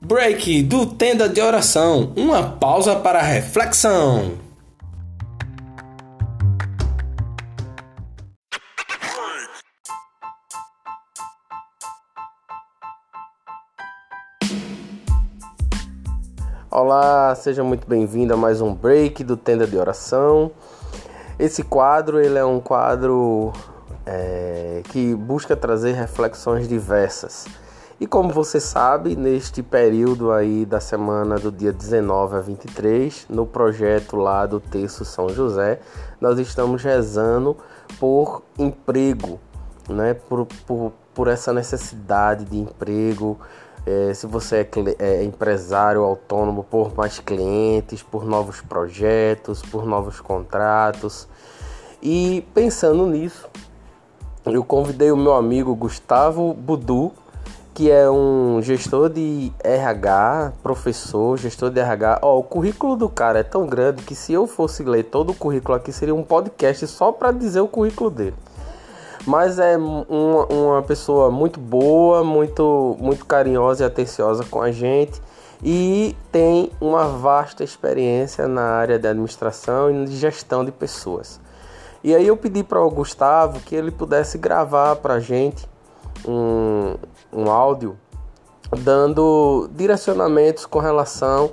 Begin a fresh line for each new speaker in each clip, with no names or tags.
Break do Tenda de Oração, uma pausa para reflexão. Olá, seja muito bem-vindo a mais um break do Tenda de Oração. Esse quadro ele é um quadro é, que busca trazer reflexões diversas e como você sabe, neste período aí da semana do dia 19 a 23, no projeto lá do Terço São José, nós estamos rezando por emprego, né? por, por, por essa necessidade de emprego. É, se você é, é empresário autônomo, por mais clientes, por novos projetos, por novos contratos. E pensando nisso, eu convidei o meu amigo Gustavo Budu, que é um gestor de RH, professor, gestor de RH. Ó, o currículo do cara é tão grande que se eu fosse ler todo o currículo aqui seria um podcast só para dizer o currículo dele. Mas é uma, uma pessoa muito boa, muito, muito carinhosa e atenciosa com a gente e tem uma vasta experiência na área de administração e de gestão de pessoas. E aí eu pedi para o Gustavo que ele pudesse gravar para a gente um, um áudio dando direcionamentos com relação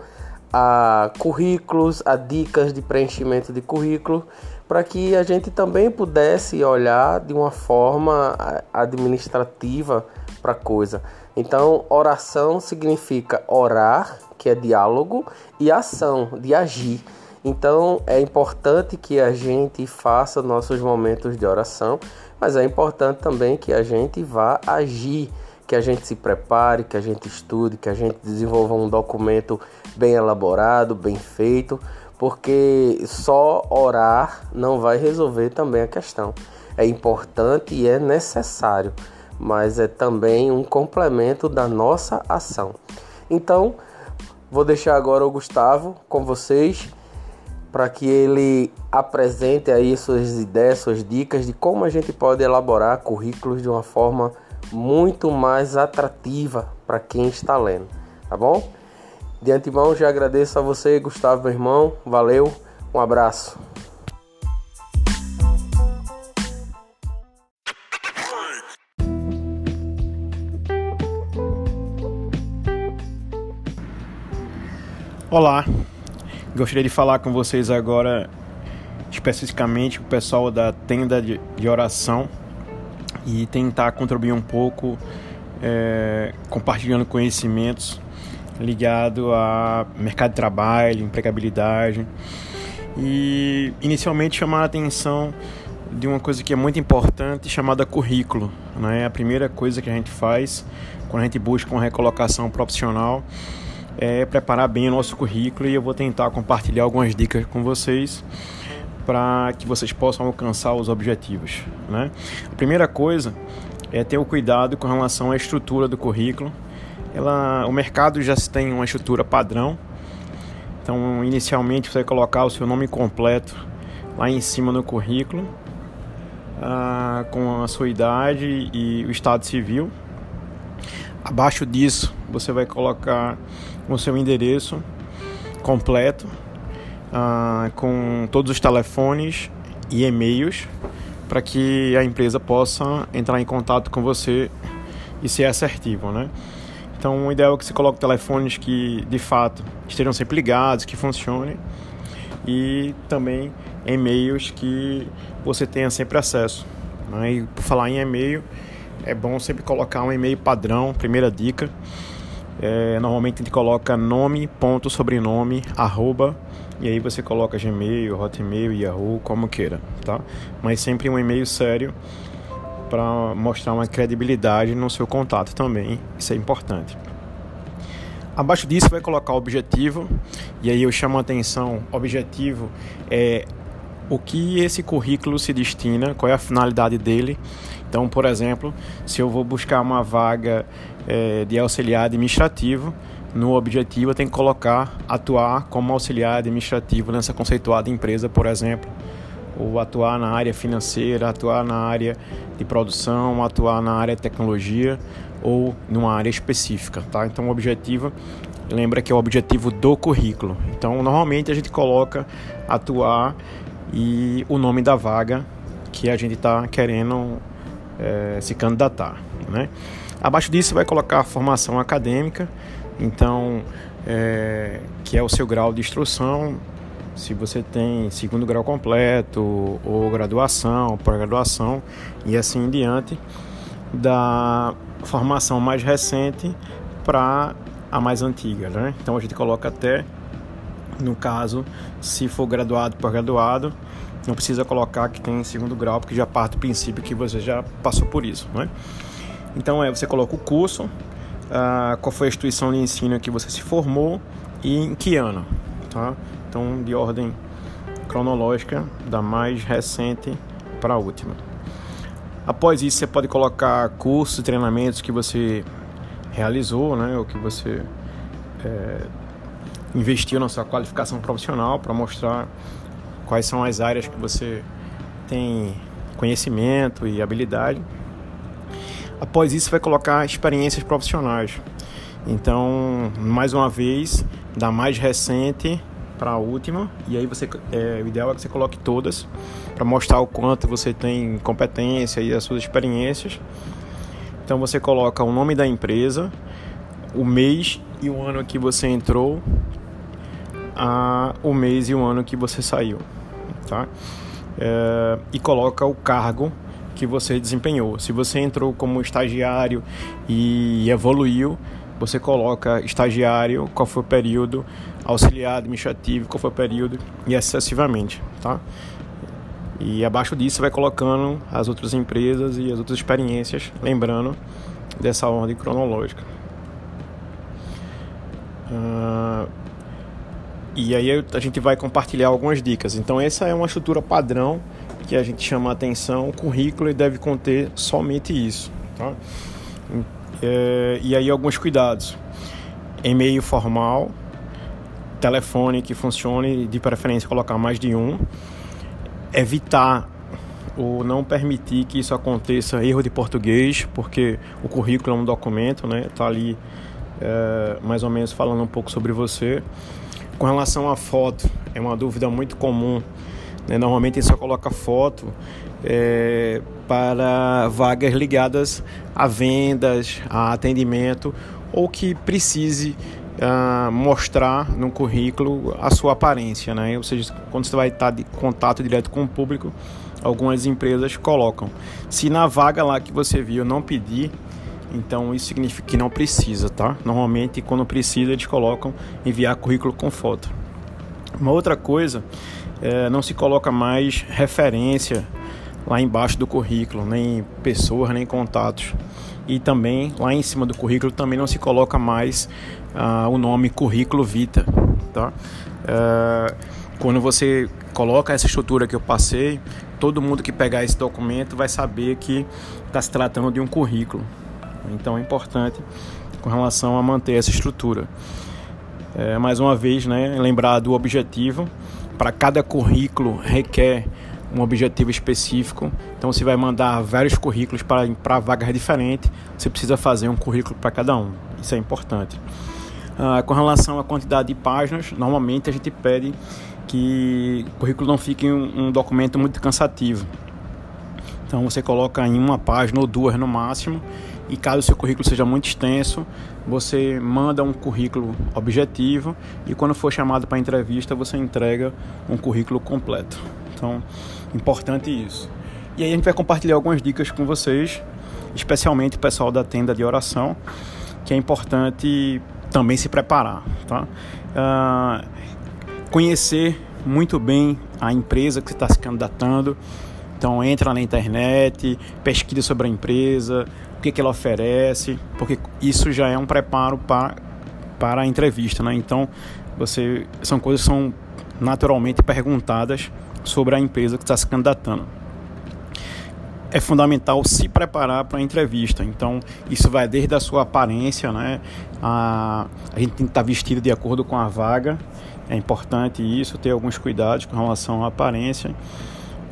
a currículos, a dicas de preenchimento de currículo, para que a gente também pudesse olhar de uma forma administrativa para a coisa. Então, oração significa orar, que é diálogo, e ação, de agir. Então, é importante que a gente faça nossos momentos de oração, mas é importante também que a gente vá agir que a gente se prepare, que a gente estude, que a gente desenvolva um documento bem elaborado, bem feito, porque só orar não vai resolver também a questão. É importante e é necessário, mas é também um complemento da nossa ação. Então, vou deixar agora o Gustavo com vocês para que ele apresente aí suas ideias, suas dicas de como a gente pode elaborar currículos de uma forma muito mais atrativa para quem está lendo, tá bom? De antemão já agradeço a você, Gustavo, meu irmão. Valeu, um abraço.
Olá, gostaria de falar com vocês agora especificamente o pessoal da tenda de, de oração e tentar contribuir um pouco é, compartilhando conhecimentos ligado a mercado de trabalho, empregabilidade e inicialmente chamar a atenção de uma coisa que é muito importante chamada currículo, né? A primeira coisa que a gente faz quando a gente busca uma recolocação profissional é preparar bem o nosso currículo e eu vou tentar compartilhar algumas dicas com vocês para que vocês possam alcançar os objetivos. Né? A primeira coisa é ter o cuidado com relação à estrutura do currículo. Ela, o mercado já tem uma estrutura padrão, então inicialmente você vai colocar o seu nome completo lá em cima no currículo, ah, com a sua idade e o estado civil. Abaixo disso você vai colocar o seu endereço completo ah, com todos os telefones e e-mails para que a empresa possa entrar em contato com você e ser assertivo, né? Então, o ideal é que você coloque telefones que, de fato, estejam sempre ligados, que funcionem e também e-mails que você tenha sempre acesso. Né? E por falar em e-mail, é bom sempre colocar um e-mail padrão, primeira dica. É, normalmente a gente coloca nome, ponto, sobrenome, arroba e aí você coloca Gmail, Hotmail, Yahoo, como queira, tá? Mas sempre um e-mail sério para mostrar uma credibilidade no seu contato também, isso é importante. Abaixo disso vai colocar o objetivo, e aí eu chamo a atenção, objetivo é o que esse currículo se destina, qual é a finalidade dele. Então, por exemplo, se eu vou buscar uma vaga é, de auxiliar administrativo, no objetivo, eu tenho que colocar atuar como auxiliar administrativo nessa conceituada empresa, por exemplo, ou atuar na área financeira, atuar na área de produção, atuar na área de tecnologia ou numa área específica, tá? Então o objetivo, lembra que é o objetivo do currículo. Então normalmente a gente coloca atuar e o nome da vaga que a gente está querendo é, se candidatar, né? Abaixo disso vai colocar a formação acadêmica, então é, que é o seu grau de instrução, se você tem segundo grau completo ou graduação, pós-graduação e assim em diante, da formação mais recente para a mais antiga, né? Então a gente coloca até no caso, se for graduado pós-graduado, não precisa colocar que tem segundo grau, porque já parte do princípio que você já passou por isso, né? Então é, você coloca o curso, uh, qual foi a instituição de ensino que você se formou e em que ano, tá? Então de ordem cronológica, da mais recente para a última. Após isso, você pode colocar cursos treinamentos que você realizou, né, ou que você é, investiu na sua qualificação profissional para mostrar quais são as áreas que você tem conhecimento e habilidade. Após isso, vai colocar experiências profissionais. Então, mais uma vez, da mais recente para a última, e aí você é, o ideal é que você coloque todas para mostrar o quanto você tem competência e as suas experiências. Então você coloca o nome da empresa, o mês e o ano que você entrou, a, o mês e o ano que você saiu, tá? É, e coloca o cargo que você desempenhou. Se você entrou como estagiário e evoluiu, você coloca estagiário, qual foi o período, auxiliar administrativo, qual foi o período e excessivamente, tá? E abaixo disso vai colocando as outras empresas e as outras experiências, lembrando dessa ordem cronológica. Uh, e aí a gente vai compartilhar algumas dicas. Então essa é uma estrutura padrão que a gente chama a atenção, o currículo deve conter somente isso. Tá? É, e aí alguns cuidados. E-mail formal, telefone que funcione, de preferência colocar mais de um. Evitar ou não permitir que isso aconteça erro de português, porque o currículo é um documento, né? Tá ali é, mais ou menos falando um pouco sobre você. Com relação à foto, é uma dúvida muito comum né? Normalmente só coloca foto é, para vagas ligadas a vendas, a atendimento ou que precise uh, mostrar no currículo a sua aparência, né? Ou seja, quando você vai estar em contato direto com o público, algumas empresas colocam. Se na vaga lá que você viu não pedir, então isso significa que não precisa, tá? Normalmente quando precisa eles colocam enviar currículo com foto. Uma outra coisa é, não se coloca mais referência lá embaixo do currículo, nem pessoas, nem contatos. E também lá em cima do currículo também não se coloca mais ah, o nome currículo vita, tá? É, quando você coloca essa estrutura que eu passei, todo mundo que pegar esse documento vai saber que está se tratando de um currículo. Então é importante com relação a manter essa estrutura. É, mais uma vez, né, lembrar do objetivo para cada currículo requer um objetivo específico. Então você vai mandar vários currículos para, vagas diferentes. Você precisa fazer um currículo para cada um. Isso é importante. Ah, com relação à quantidade de páginas, normalmente a gente pede que o currículo não fique um, um documento muito cansativo. Então você coloca em uma página ou duas no máximo e caso o seu currículo seja muito extenso, você manda um currículo objetivo e quando for chamado para entrevista, você entrega um currículo completo. Então, importante isso. E aí a gente vai compartilhar algumas dicas com vocês, especialmente o pessoal da tenda de oração, que é importante também se preparar, tá? Uh, conhecer muito bem a empresa que está se candidatando. Então entra na internet, pesquisa sobre a empresa, o que, que ela oferece, porque isso já é um preparo para, para a entrevista, né? Então, você são coisas que são naturalmente perguntadas sobre a empresa que está se candidatando. É fundamental se preparar para a entrevista. Então, isso vai desde a sua aparência, né? A, a gente tem que estar vestido de acordo com a vaga. É importante isso, ter alguns cuidados com relação à aparência.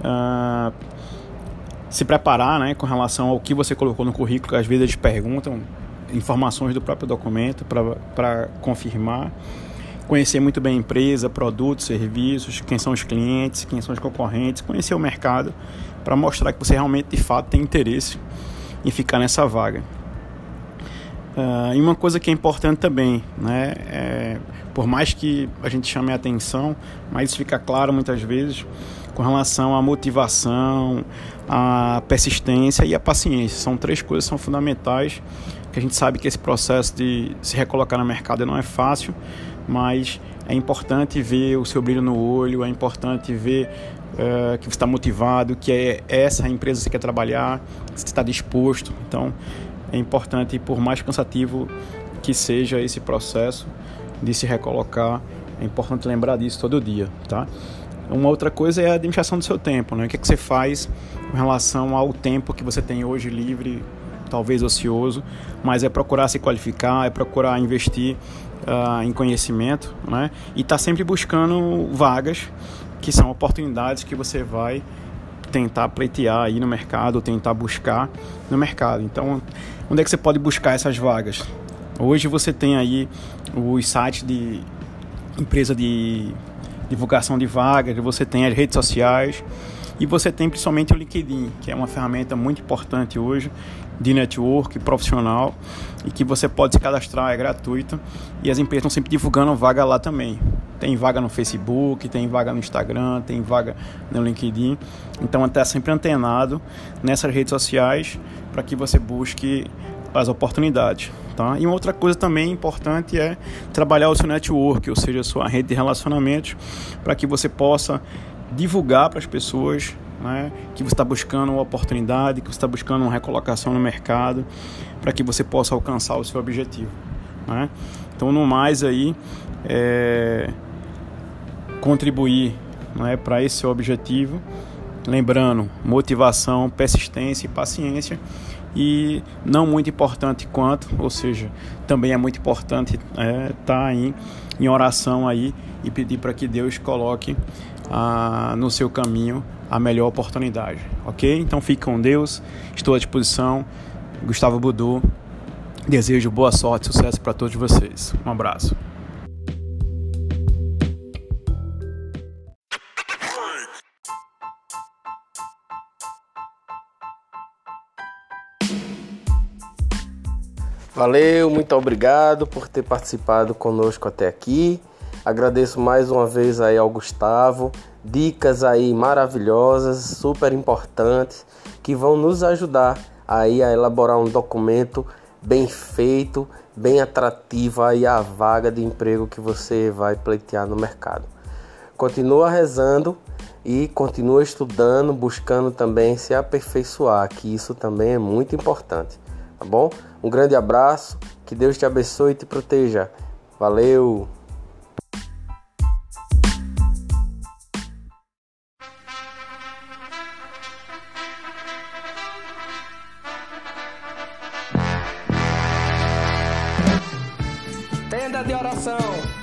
uh, se preparar né, com relação ao que você colocou no currículo, às vezes eles perguntam informações do próprio documento para confirmar. Conhecer muito bem a empresa, produtos, serviços, quem são os clientes, quem são os concorrentes, conhecer o mercado para mostrar que você realmente de fato tem interesse em ficar nessa vaga. Uh, e uma coisa que é importante também, né, é, por mais que a gente chame a atenção, mas isso fica claro muitas vezes com relação à motivação, à persistência e à paciência. São três coisas que são fundamentais, que a gente sabe que esse processo de se recolocar no mercado não é fácil, mas é importante ver o seu brilho no olho, é importante ver uh, que você está motivado, que é essa empresa que você quer trabalhar, que você está disposto. Então, é importante, por mais cansativo que seja esse processo de se recolocar, é importante lembrar disso todo dia, tá? Uma outra coisa é a administração do seu tempo, né? O que, é que você faz com relação ao tempo que você tem hoje livre, talvez ocioso, mas é procurar se qualificar, é procurar investir uh, em conhecimento, né? E estar tá sempre buscando vagas que são oportunidades que você vai tentar pleitear aí no mercado, tentar buscar no mercado. Então, onde é que você pode buscar essas vagas? Hoje você tem aí os sites de empresa de divulgação de vagas, você tem as redes sociais e você tem principalmente o LinkedIn, que é uma ferramenta muito importante hoje de network profissional e que você pode se cadastrar, é gratuito e as empresas estão sempre divulgando vaga lá também. Tem vaga no Facebook, tem vaga no Instagram, tem vaga no LinkedIn. Então está sempre antenado nessas redes sociais para que você busque as oportunidades. Tá? E uma outra coisa também importante é trabalhar o seu network, ou seja, a sua rede de relacionamentos, para que você possa divulgar para as pessoas né, que você está buscando uma oportunidade, que você está buscando uma recolocação no mercado, para que você possa alcançar o seu objetivo. Né? Então, no mais aí, é, contribuir né, para esse seu objetivo, lembrando motivação, persistência e paciência e não muito importante quanto, ou seja, também é muito importante estar é, tá aí em oração aí e pedir para que Deus coloque ah, no seu caminho a melhor oportunidade, ok? Então fique com Deus, estou à disposição. Gustavo Budu, desejo boa sorte sucesso para todos vocês. Um abraço.
Valeu, muito obrigado por ter participado conosco até aqui. Agradeço mais uma vez aí ao Gustavo, dicas aí maravilhosas, super importantes, que vão nos ajudar aí a elaborar um documento bem feito, bem atrativo aí a vaga de emprego que você vai pleitear no mercado. Continua rezando e continua estudando, buscando também se aperfeiçoar, que isso também é muito importante tá bom? Um grande abraço, que Deus te abençoe e te proteja. Valeu! de oração.